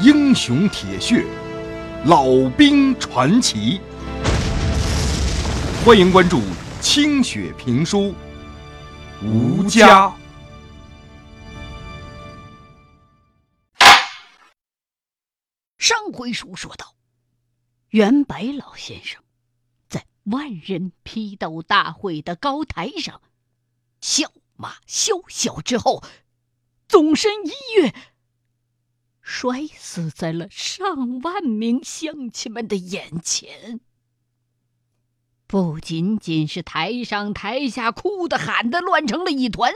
英雄铁血，老兵传奇。欢迎关注清雪评书《吴家》。上回书说到，袁白老先生在万人批斗大会的高台上笑骂笑笑之后，纵身一跃，摔死在了上万名乡亲们的眼前。不仅仅是台上台下哭的喊的乱成了一团，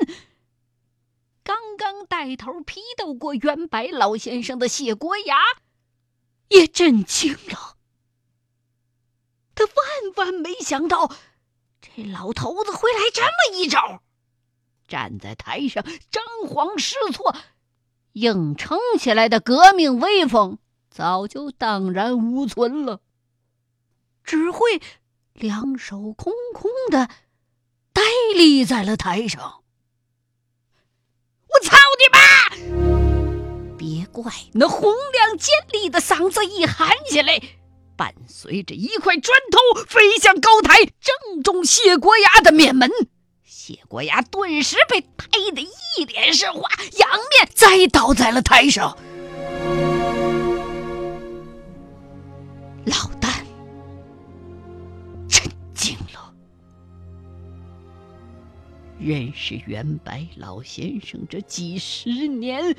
刚刚带头批斗过袁白老先生的谢国牙。也震惊了，他万万没想到，这老头子会来这么一招。站在台上张皇失措，硬撑起来的革命威风早就荡然无存了，只会两手空空的呆立在了台上。我操你妈！别怪那洪亮尖利的嗓子一喊起来，伴随着一块砖头飞向高台，正中谢国牙的面门。谢国牙顿时被拍得一脸是花，仰面栽倒在了台上。老旦震惊了，认识袁白老先生这几十年。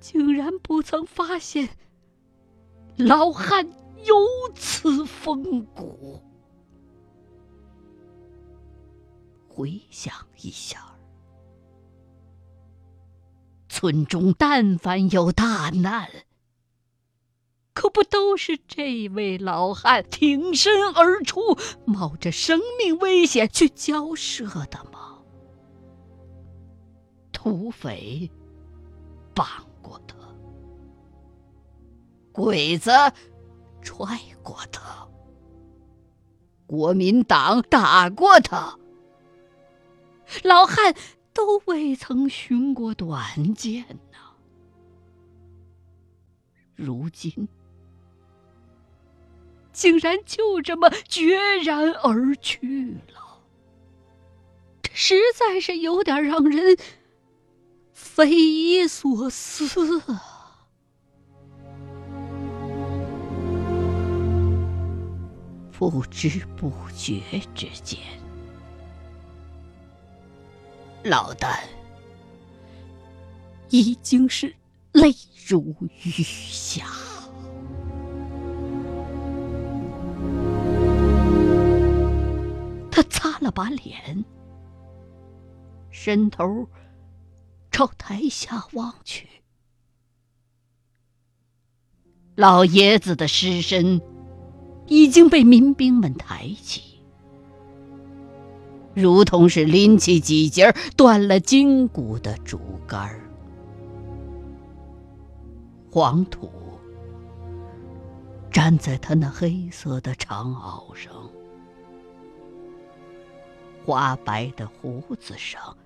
竟然不曾发现老汉有此风骨。回想一下，村中但凡有大难，可不都是这位老汉挺身而出，冒着生命危险去交涉的吗？土匪绑。过他，鬼子踹过他，国民党打过他，老汉都未曾寻过短见呢。如今竟然就这么决然而去了，这实在是有点让人……匪夷所思啊！不知不觉之间，老旦已经是泪如雨下。他擦了把脸，伸头。朝台下望去，老爷子的尸身已经被民兵们抬起，如同是拎起几节断了筋骨的竹竿黄土粘在他那黑色的长袄上，花白的胡子上。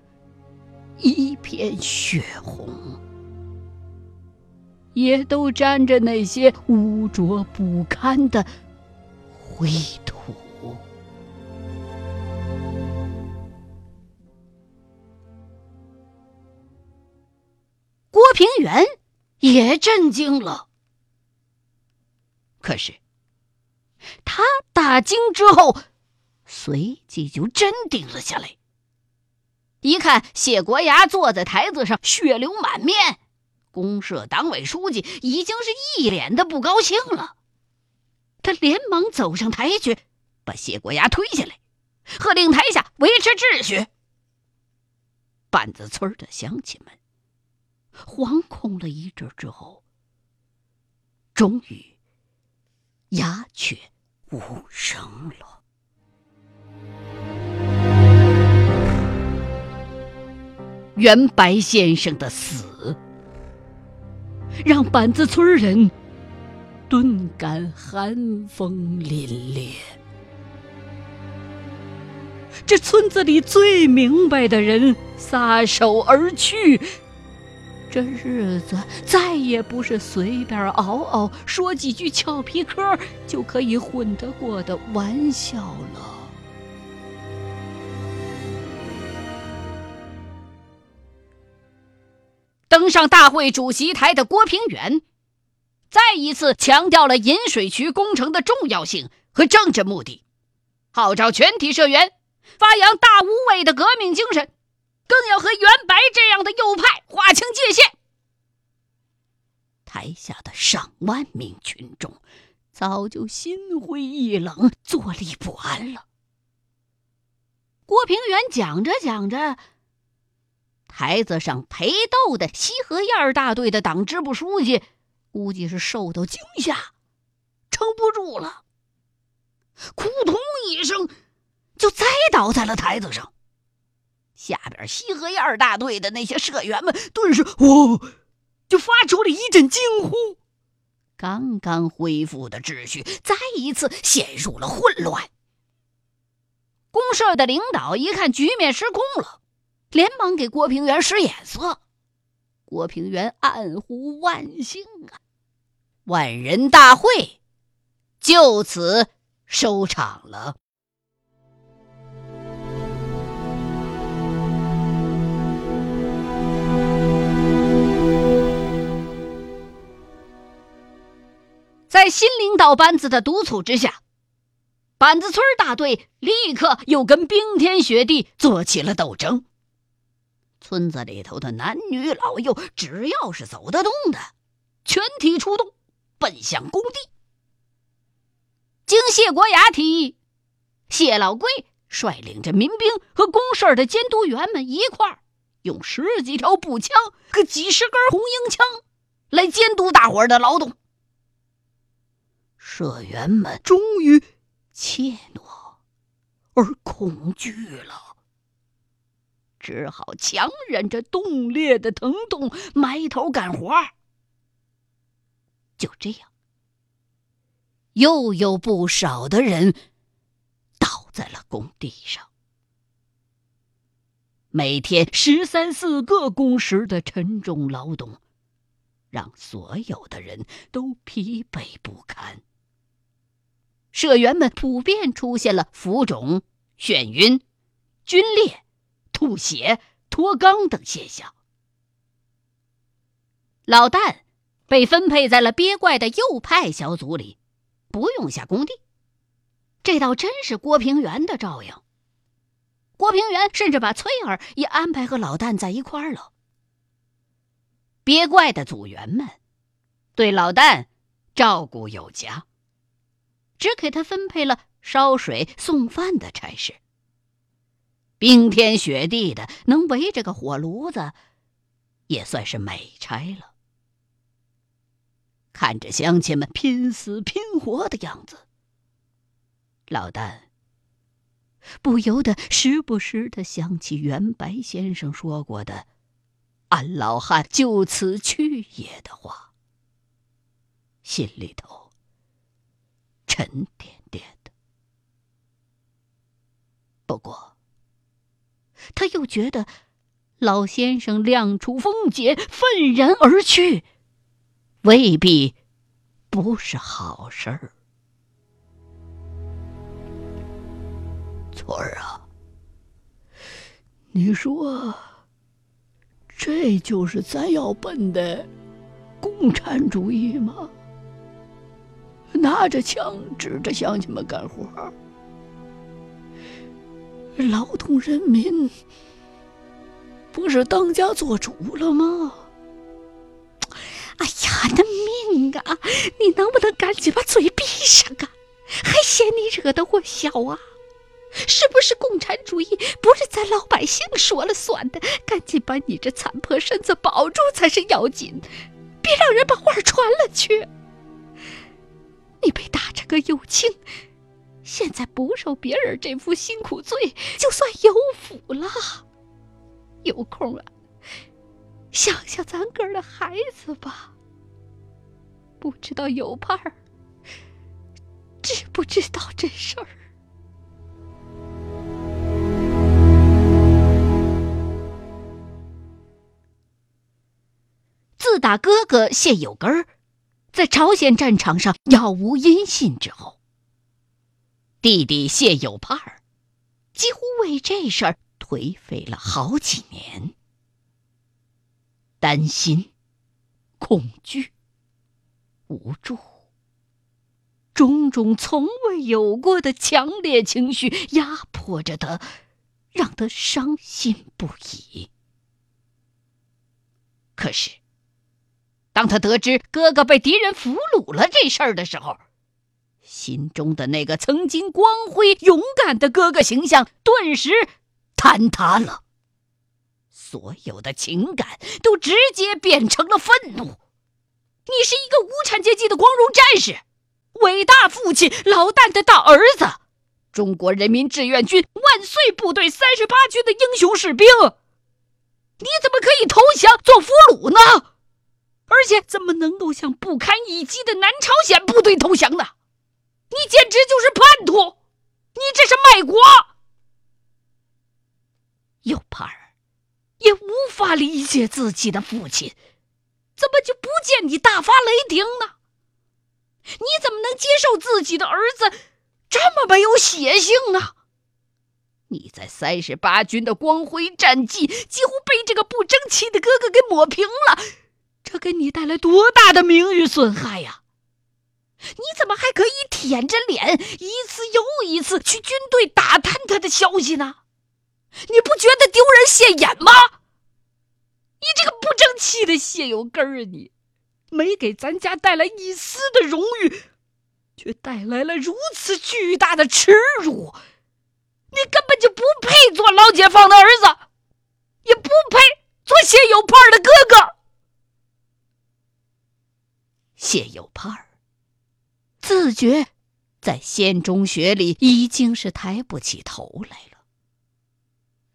一片血红，也都沾着那些污浊不堪的灰土。平原也震惊了，可是他大惊之后，随即就镇定了下来。一看谢国牙坐在台子上，血流满面，公社党委书记已经是一脸的不高兴了。他连忙走上台去，把谢国牙推下来，喝令台下维持秩序。板子村的乡亲们惶恐了一阵之后，终于鸦雀无声了。袁白先生的死，让板子村人顿感寒风凛冽。这村子里最明白的人撒手而去，这日子再也不是随便熬熬、说几句俏皮嗑就可以混得过的玩笑了。登上大会主席台的郭平原，再一次强调了引水渠工程的重要性和政治目的，号召全体社员发扬大无畏的革命精神。更要和袁白这样的右派划清界限。台下的上万名群众早就心灰意冷、坐立不安了。郭平原讲着讲着，台子上陪斗的西河沿大队的党支部书记估计是受到惊吓，撑不住了，扑通一声就栽倒在了台子上。下边西河沿大队的那些社员们顿时“哦”，就发出了一阵惊呼。刚刚恢复的秩序再一次陷入了混乱。公社的领导一看局面失控了，连忙给郭平原使眼色。郭平原暗呼万幸啊！万人大会就此收场了。在新领导班子的督促之下，板子村大队立刻又跟冰天雪地做起了斗争。村子里头的男女老幼，只要是走得动的，全体出动，奔向工地。经谢国牙提议，谢老贵率领着民兵和公社的监督员们一块儿，用十几条步枪和几十根红缨枪来监督大伙儿的劳动。社员们终于怯懦而恐惧了，只好强忍着冻裂的疼痛埋头干活。就这样，又有不少的人倒在了工地上。每天十三四个工时的沉重劳动，让所有的人都疲惫不堪。社员们普遍出现了浮肿、眩晕、皲裂、吐血、脱肛等现象。老旦被分配在了憋怪的右派小组里，不用下工地。这倒真是郭平原的照应。郭平原甚至把翠儿也安排和老旦在一块儿了。憋怪的组员们对老旦照顾有加。只给他分配了烧水送饭的差事。冰天雪地的，能围着个火炉子，也算是美差了。看着乡亲们拼死拼活的样子，老旦不由得时不时的想起袁白先生说过的“俺老汉就此去也”的话，心里头。沉甸甸的，不过他又觉得老先生亮出风节，愤然而去，未必不是好事儿。翠儿啊，你说，这就是咱要奔的共产主义吗？拿着枪指着乡亲们干活，劳动人民不是当家做主了吗？哎呀，那命啊！你能不能赶紧把嘴闭上啊？还嫌你惹得我笑啊？是不是共产主义不是咱老百姓说了算的？赶紧把你这残破身子保住才是要紧，别让人把话传了去。你被打成个右倾，现在不受别人这副辛苦罪，就算有福了。有空啊，想想咱哥的孩子吧。不知道有盼儿，知不知道这事儿？自打哥哥谢有根儿在朝鲜战场上杳无音信之后，弟弟谢有盼儿几乎为这事儿颓废了好几年，担心、恐惧、无助，种种从未有过的强烈情绪压迫着他，让他伤心不已。可是，当他得知哥哥被敌人俘虏了这事儿的时候，心中的那个曾经光辉勇敢的哥哥形象顿时坍塌了，所有的情感都直接变成了愤怒。你是一个无产阶级的光荣战士，伟大父亲老旦的大儿子，中国人民志愿军万岁部队三十八军的英雄士兵，你怎么可以投降做俘虏呢？而且怎么能够向不堪一击的南朝鲜部队投降呢？你简直就是叛徒！你这是卖国！右帕尔也无法理解自己的父亲，怎么就不见你大发雷霆呢？你怎么能接受自己的儿子这么没有血性呢？你在三十八军的光辉战绩几乎被这个不争气的哥哥给抹平了，这给你带来多大的名誉损害呀！你怎么还可以舔着脸一次又一次去军队打探他的消息呢？你不觉得丢人现眼吗？你这个不争气的谢有根儿啊！你没给咱家带来一丝的荣誉，却带来了如此巨大的耻辱。你根本就不配做老解放的儿子，也不配做谢有盼的哥哥。谢有盼儿。自觉，在县中学里已经是抬不起头来了。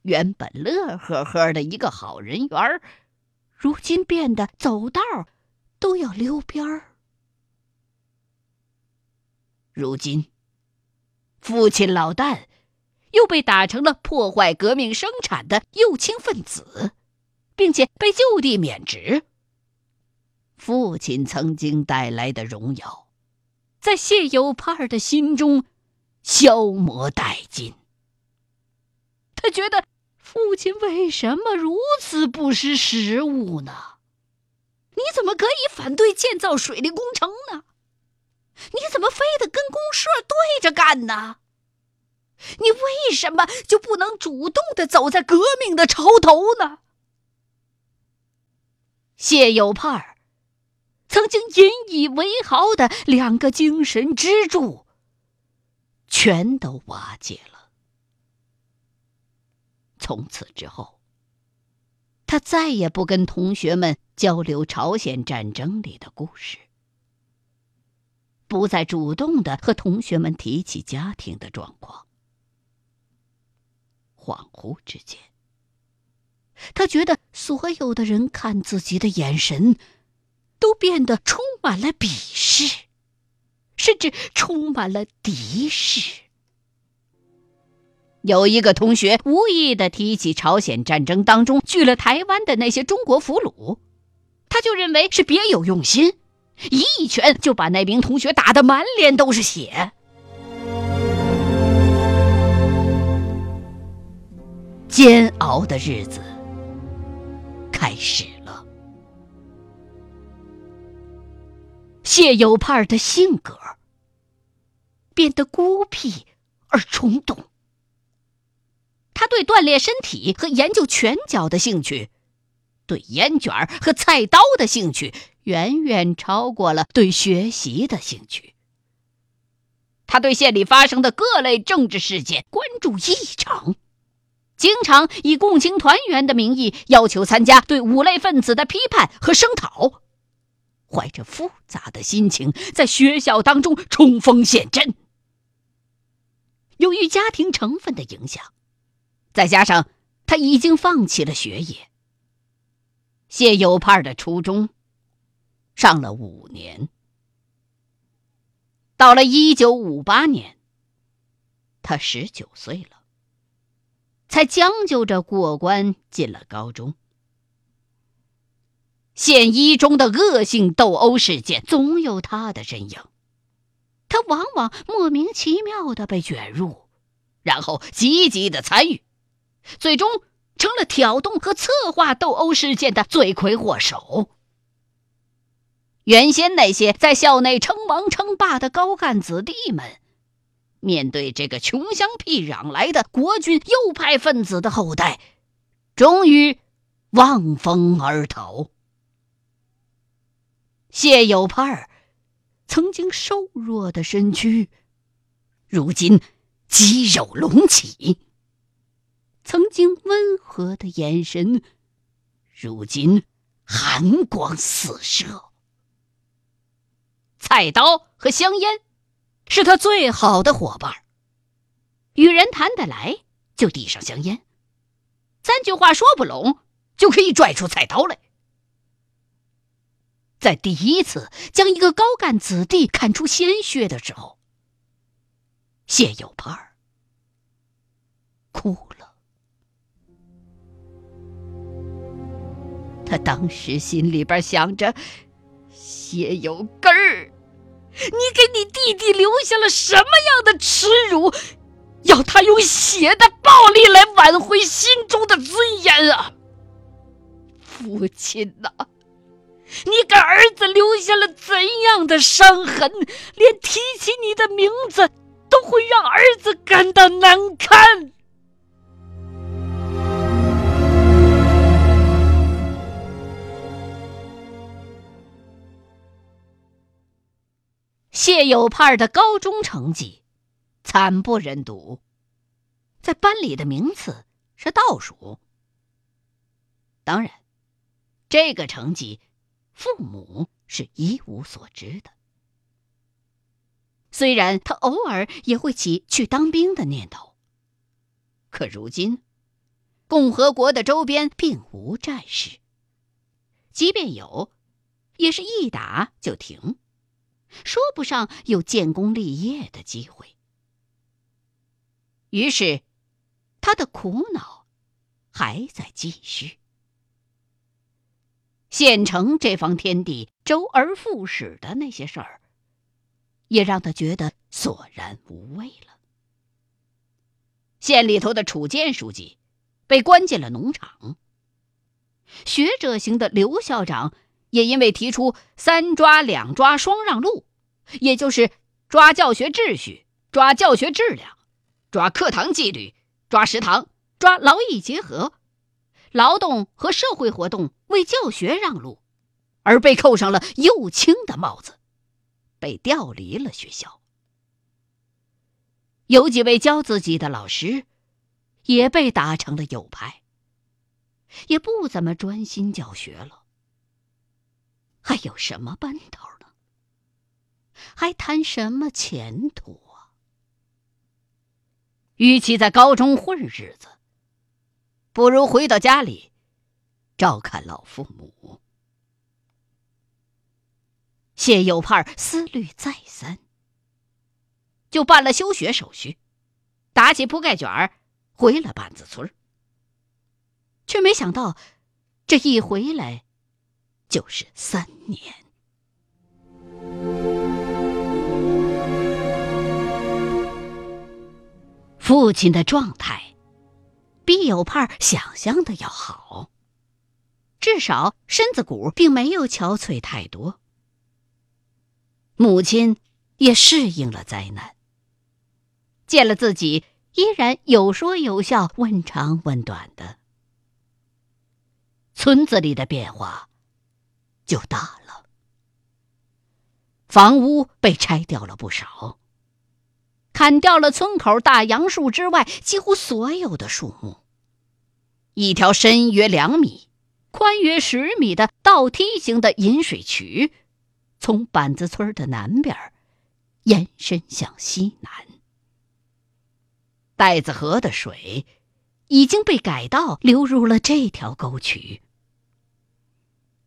原本乐呵呵的一个好人缘如今变得走道都要溜边儿。如今，父亲老旦又被打成了破坏革命生产的右倾分子，并且被就地免职。父亲曾经带来的荣耀。在谢有盼的心中消磨殆尽。他觉得父亲为什么如此不识时务呢？你怎么可以反对建造水利工程呢？你怎么非得跟公社对着干呢？你为什么就不能主动的走在革命的潮头呢？谢有盼曾经引以为豪的两个精神支柱，全都瓦解了。从此之后，他再也不跟同学们交流朝鲜战争里的故事，不再主动的和同学们提起家庭的状况。恍惚之间，他觉得所有的人看自己的眼神。都变得充满了鄙视，甚至充满了敌视。有一个同学无意的提起朝鲜战争当中拒了台湾的那些中国俘虏，他就认为是别有用心，一拳就把那名同学打得满脸都是血。煎熬的日子开始。谢有盼的性格变得孤僻而冲动。他对锻炼身体和研究拳脚的兴趣，对烟卷和菜刀的兴趣，远远超过了对学习的兴趣。他对县里发生的各类政治事件关注异常，经常以共青团员的名义要求参加对五类分子的批判和声讨。怀着复杂的心情，在学校当中冲锋陷阵。由于家庭成分的影响，再加上他已经放弃了学业，谢有盼的初中上了五年。到了一九五八年，他十九岁了，才将就着过关进了高中。县一中的恶性斗殴事件总有他的身影，他往往莫名其妙的被卷入，然后积极的参与，最终成了挑动和策划斗殴事件的罪魁祸首。原先那些在校内称王称霸的高干子弟们，面对这个穷乡僻壤来的国军右派分子的后代，终于望风而逃。谢有盼儿曾经瘦弱的身躯，如今肌肉隆起；曾经温和的眼神，如今寒光四射。菜刀和香烟是他最好的伙伴与人谈得来就递上香烟，三句话说不拢就可以拽出菜刀来。在第一次将一个高干子弟砍出鲜血的时候，谢有盼儿哭了。他当时心里边想着：谢有根儿，你给你弟弟留下了什么样的耻辱，要他用血的暴力来挽回心中的尊严啊？父亲呐！你给儿子留下了怎样的伤痕？连提起你的名字，都会让儿子感到难堪。谢有盼的高中成绩惨不忍睹，在班里的名次是倒数。当然，这个成绩。父母是一无所知的。虽然他偶尔也会起去当兵的念头，可如今共和国的周边并无战事，即便有，也是一打就停，说不上有建功立业的机会。于是，他的苦恼还在继续。县城这方天地，周而复始的那些事儿，也让他觉得索然无味了。县里头的楚建书记被关进了农场，学者型的刘校长也因为提出“三抓两抓双让路”，也就是抓教学秩序、抓教学质量、抓课堂纪律、抓食堂、抓劳逸结合。劳动和社会活动为教学让路，而被扣上了右倾的帽子，被调离了学校。有几位教自己的老师，也被打成了右派，也不怎么专心教学了。还有什么奔头呢？还谈什么前途啊？与其在高中混日子。不如回到家里，照看老父母。谢有盼思虑再三，就办了休学手续，打起铺盖卷儿回了板子村却没想到，这一回来就是三年。父亲的状态。比有盼想象的要好，至少身子骨并没有憔悴太多。母亲也适应了灾难，见了自己依然有说有笑、问长问短的，村子里的变化就大了。房屋被拆掉了不少。砍掉了村口大杨树之外几乎所有的树木。一条深约两米、宽约十米的倒梯形的引水渠，从板子村的南边延伸向西南。袋子河的水已经被改道流入了这条沟渠。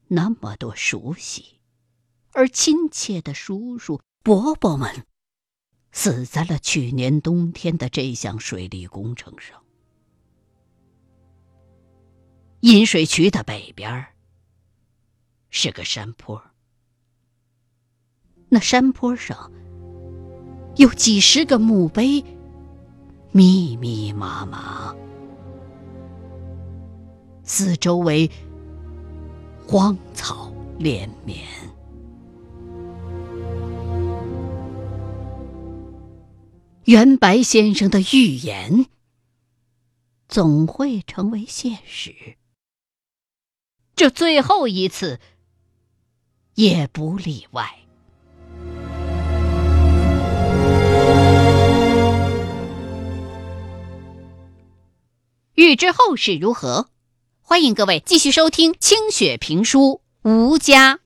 那么多熟悉而亲切的叔叔伯伯们。死在了去年冬天的这项水利工程上。引水渠的北边是个山坡，那山坡上有几十个墓碑，密密麻麻，四周围荒草连绵。袁白先生的预言总会成为现实，这最后一次也不例外。欲知后事如何，欢迎各位继续收听清雪评书《吴家》。